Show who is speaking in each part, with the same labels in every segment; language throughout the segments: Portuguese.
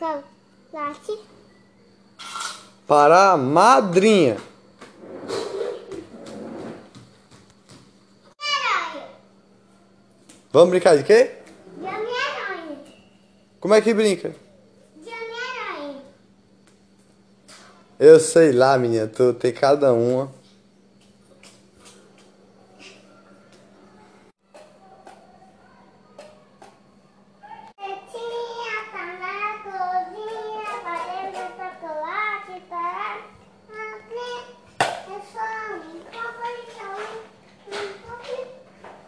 Speaker 1: chocolate
Speaker 2: para a madrinha. Vamos brincar de quê?
Speaker 1: De Homem-Aranha.
Speaker 2: Como é que brinca?
Speaker 1: De Homem-Aranha.
Speaker 2: Eu sei lá, menina, tu tem cada uma.
Speaker 1: Tetinha tá na cozinha, fazendo chocolate para abrir. É só um copo de chão, um pouquinho,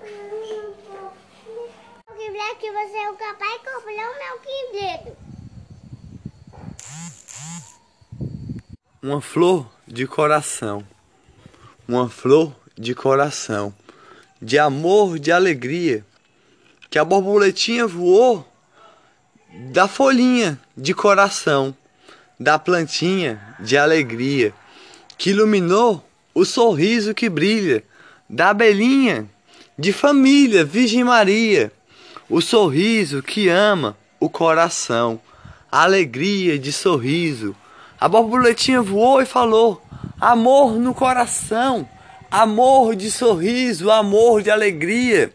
Speaker 1: um pouquinho. O que de comprar o meu quibledo?
Speaker 2: Uma flor de coração. Uma flor de coração. De amor, de alegria. Que a borboletinha voou da folhinha de coração. Da plantinha de alegria. Que iluminou o sorriso que brilha. Da abelhinha de família, Virgem Maria. O sorriso que ama o coração. A alegria de sorriso. A borboletinha voou e falou: Amor no coração, amor de sorriso, amor de alegria,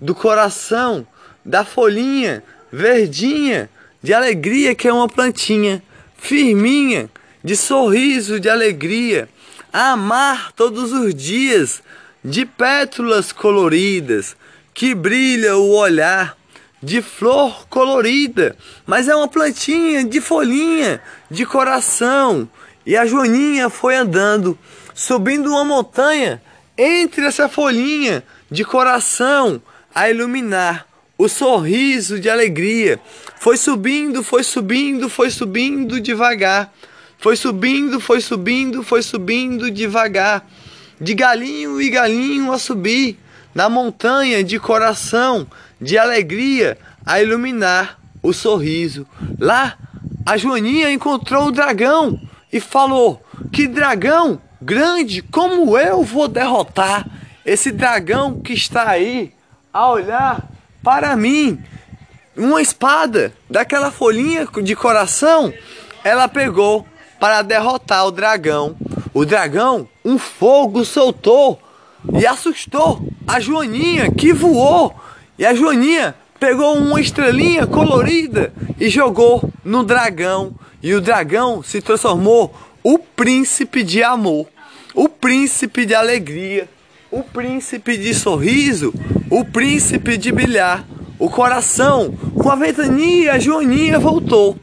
Speaker 2: do coração, da folhinha verdinha, de alegria que é uma plantinha, firminha, de sorriso, de alegria, a amar todos os dias, de pétalas coloridas, que brilha o olhar de flor colorida, mas é uma plantinha de folhinha, de coração. E a Joaninha foi andando, subindo uma montanha, entre essa folhinha de coração, a iluminar o sorriso de alegria. Foi subindo, foi subindo, foi subindo devagar. Foi subindo, foi subindo, foi subindo devagar. De galinho e galinho a subir, na montanha de coração, de alegria, a iluminar o sorriso. Lá, a Joaninha encontrou o dragão e falou: Que dragão grande, como eu vou derrotar esse dragão que está aí a olhar para mim? Uma espada daquela folhinha de coração, ela pegou para derrotar o dragão. O dragão, um fogo soltou e assustou a Joaninha que voou. E a Joaninha pegou uma estrelinha colorida e jogou no dragão. E o dragão se transformou o príncipe de amor, o príncipe de alegria, o príncipe de sorriso, o príncipe de brilhar. O coração, com a ventania, a Joaninha voltou.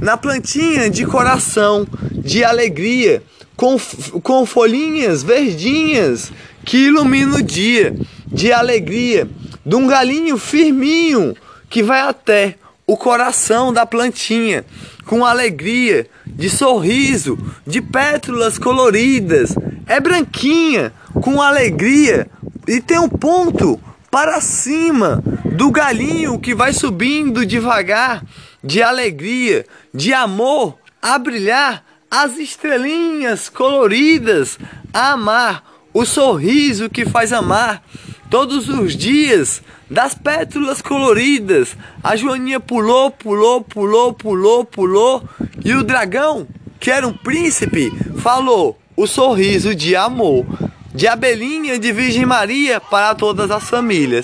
Speaker 2: Na plantinha de coração, de alegria, com, com folhinhas verdinhas que iluminam o dia, de alegria, de um galinho firminho que vai até o coração da plantinha, com alegria, de sorriso, de pétalas coloridas. É branquinha, com alegria, e tem um ponto para cima do galinho que vai subindo devagar, de alegria, de amor, a brilhar as estrelinhas coloridas, a amar, o sorriso que faz amar todos os dias, das pétalas coloridas. A Joaninha pulou, pulou, pulou, pulou, pulou, e o dragão, que era um príncipe, falou o sorriso de amor, de abelhinha de Virgem Maria para todas as famílias.